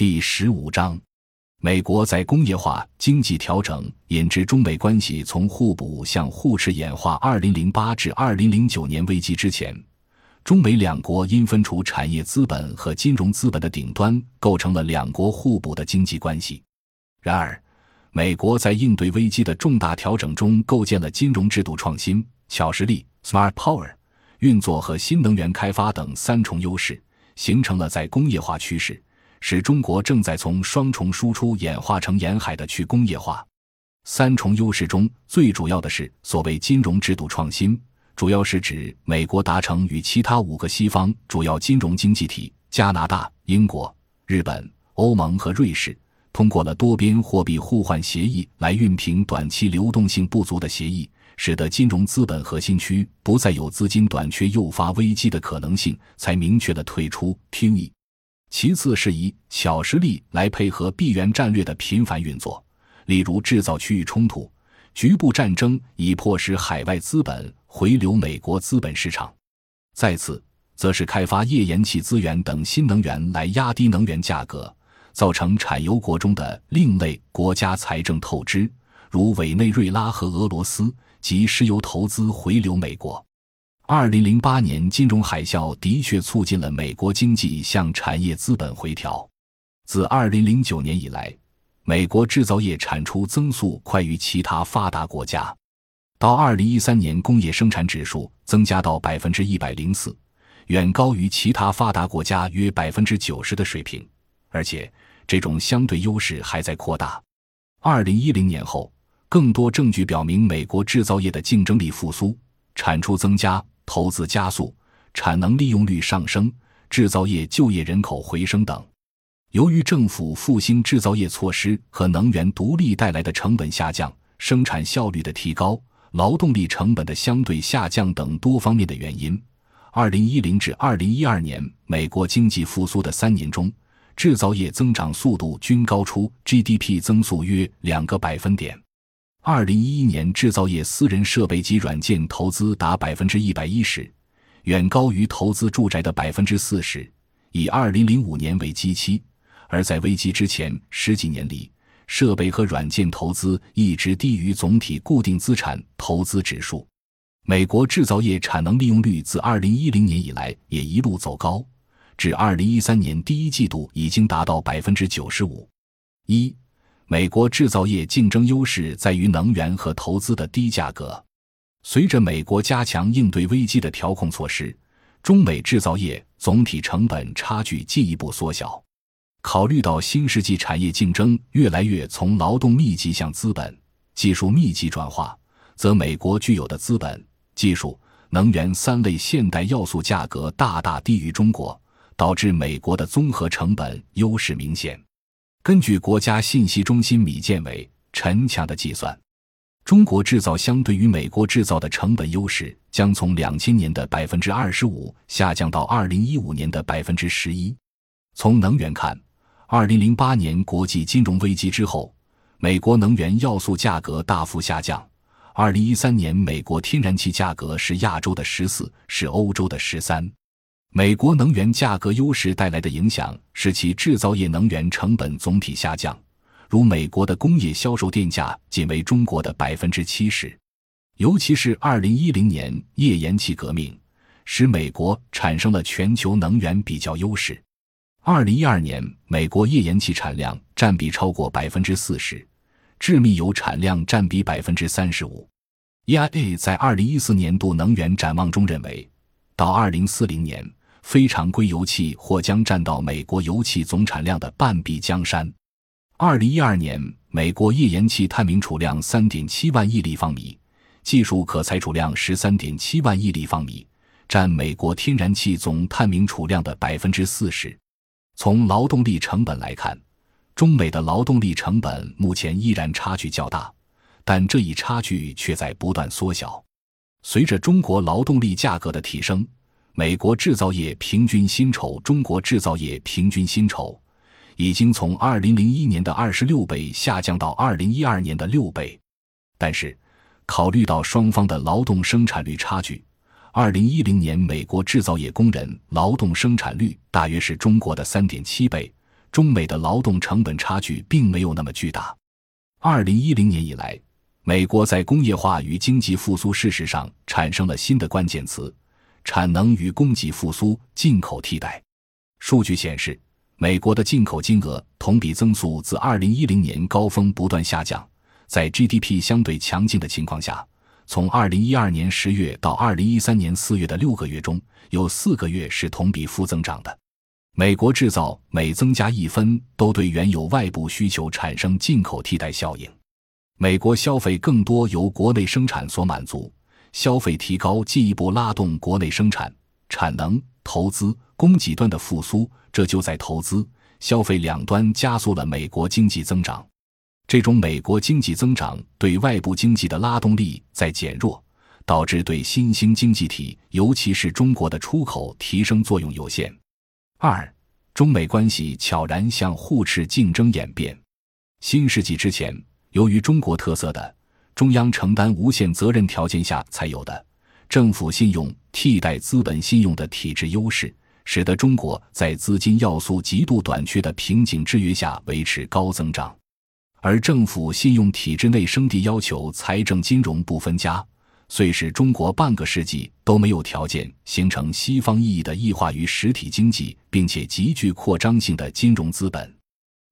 第十五章，美国在工业化、经济调整引致中美关系从互补向互斥演化。二零零八至二零零九年危机之前，中美两国因分处产业资本和金融资本的顶端，构成了两国互补的经济关系。然而，美国在应对危机的重大调整中，构建了金融制度创新、巧实力 （Smart Power）、运作和新能源开发等三重优势，形成了在工业化趋势，使中国正在从双重输出演化成沿海的去工业化。三重优势中最主要的是所谓金融制度创新，主要是指美国达成与其他五个西方主要金融经济体——加拿大、英国、日本、欧盟和瑞士。通过了多边货币互换协议来熨平短期流动性不足的协议，使得金融资本核心区不再有资金短缺诱发危机的可能性，才明确的退出 QE。其次是以小实力来配合闭源战略的频繁运作，例如制造区域冲突、局部战争，以迫使海外资本回流美国资本市场。再次，则是开发页岩气资源等新能源来压低能源价格。造成产油国中的另类国家财政透支，如委内瑞拉和俄罗斯及石油投资回流美国。二零零八年金融海啸的确促进了美国经济向产业资本回调。自二零零九年以来，美国制造业产出增速快于其他发达国家。到二零一三年，工业生产指数增加到百分之一百零四，远高于其他发达国家约百分之九十的水平。而且，这种相对优势还在扩大。二零一零年后，更多证据表明，美国制造业的竞争力复苏、产出增加、投资加速、产能利用率上升、制造业就业人口回升等。由于政府复兴制造业措施和能源独立带来的成本下降、生产效率的提高、劳动力成本的相对下降等多方面的原因，二零一零至二零一二年美国经济复苏的三年中。制造业增长速度均高出 GDP 增速约两个百分点。二零一一年，制造业私人设备及软件投资达百分之一百一十，远高于投资住宅的百分之四十。以二零零五年为基期，而在危机之前十几年里，设备和软件投资一直低于总体固定资产投资指数。美国制造业产能利用率自二零一零年以来也一路走高。至二零一三年第一季度已经达到百分之九十五。一，美国制造业竞争优势在于能源和投资的低价格。随着美国加强应对危机的调控措施，中美制造业总体成本差距进一步缩小。考虑到新世纪产业竞争越来越从劳动密集向资本、技术密集转化，则美国具有的资本、技术、能源三类现代要素价格大大低于中国。导致美国的综合成本优势明显。根据国家信息中心米建伟、陈强的计算，中国制造相对于美国制造的成本优势将从两千年的百分之二十五下降到二零一五年的百分之十一。从能源看，二零零八年国际金融危机之后，美国能源要素价格大幅下降。二零一三年，美国天然气价格是亚洲的十四，是欧洲的十三。美国能源价格优势带来的影响是其制造业能源成本总体下降，如美国的工业销售电价仅为中国的百分之七十。尤其是二零一零年页岩气革命，使美国产生了全球能源比较优势。二零一二年，美国页岩气产量占比超过百分之四十，致密油产量占比百分之三十五。EIA 在二零一四年度能源展望中认为，到二零四零年。非常规油气或将占到美国油气总产量的半壁江山。二零一二年，美国页岩气探明储量三点七万亿立方米，技术可采储量十三点七万亿立方米，占美国天然气总探明储量的百分之四十。从劳动力成本来看，中美的劳动力成本目前依然差距较大，但这一差距却在不断缩小。随着中国劳动力价格的提升。美国制造业平均薪酬，中国制造业平均薪酬已经从二零零一年的二十六倍下降到二零一二年的六倍。但是，考虑到双方的劳动生产率差距，二零一零年美国制造业工人劳动生产率大约是中国的三点七倍，中美的劳动成本差距并没有那么巨大。二零一零年以来，美国在工业化与经济复苏事实上产生了新的关键词：产能与供给复苏、进口替代。数据显示，美国的进口金额同比增速自二零一零年高峰不断下降，在 GDP 相对强劲的情况下，从二零一二年十月到二零一三年四月的六个月中，有四个月是同比负增长的。美国制造每增加一分，都对原有外部需求产生进口替代效应。美国消费更多由国内生产所满足，消费提高进一步拉动国内生产、产能、投资、供给端的复苏，这就在投资、消费两端加速了美国经济增长。这种美国经济增长对外部经济的拉动力在减弱，导致对新兴经济体，尤其是中国的出口提升作用有限。二，中美关系悄然向互斥竞争演变。新世纪之前，由于中国特色的中央承担无限责任条件下才有的政府信用替代资本信用的体制优势，使得中国在资金要素极度短缺的瓶颈制约下维持高增长。而政府信用体制内生地要求财政金融不分家。遂使中国半个世纪都没有条件形成西方意义的异化于实体经济，并且极具扩张性的金融资本，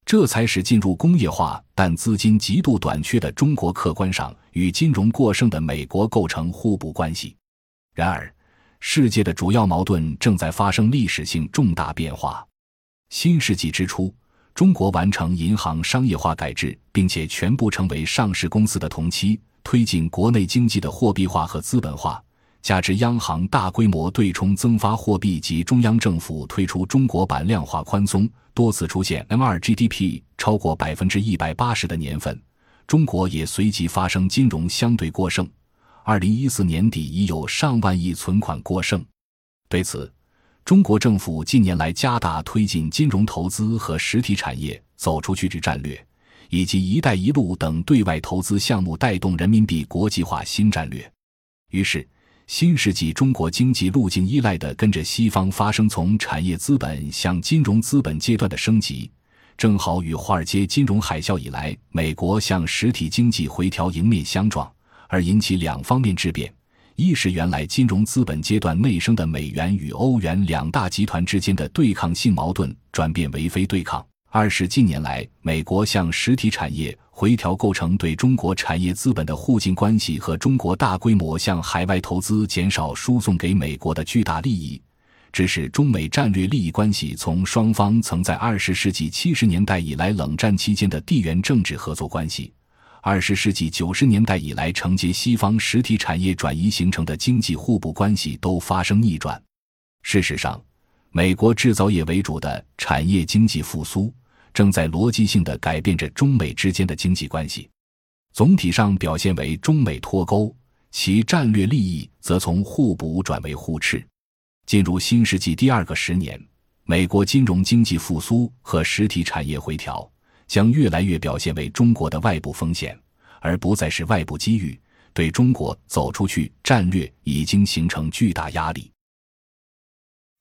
这才使进入工业化但资金极度短缺的中国客观上与金融过剩的美国构成互补关系。然而，世界的主要矛盾正在发生历史性重大变化。新世纪之初，中国完成银行商业化改制，并且全部成为上市公司的同期。推进国内经济的货币化和资本化，加之央行大规模对冲增发货币及中央政府推出中国版量化宽松，多次出现 M2 GDP 超过百分之一百八十的年份，中国也随即发生金融相对过剩。二零一四年底已有上万亿存款过剩。对此，中国政府近年来加大推进金融投资和实体产业走出去之战略。以及“一带一路”等对外投资项目带动人民币国际化新战略，于是新世纪中国经济路径依赖的跟着西方发生从产业资本向金融资本阶段的升级，正好与华尔街金融海啸以来美国向实体经济回调迎面相撞，而引起两方面质变：一是原来金融资本阶段内生的美元与欧元两大集团之间的对抗性矛盾转变为非对抗。二是近年来，美国向实体产业回调构成对中国产业资本的互进关系和中国大规模向海外投资减少输送给美国的巨大利益，致使中美战略利益关系从双方曾在二十世纪七十年代以来冷战期间的地缘政治合作关系，二十世纪九十年代以来承接西方实体产业转移形成的经济互补关系都发生逆转。事实上，美国制造业为主的产业经济复苏，正在逻辑性的改变着中美之间的经济关系，总体上表现为中美脱钩，其战略利益则从互补转为互斥。进入新世纪第二个十年，美国金融经济复苏和实体产业回调将越来越表现为中国的外部风险，而不再是外部机遇，对中国走出去战略已经形成巨大压力。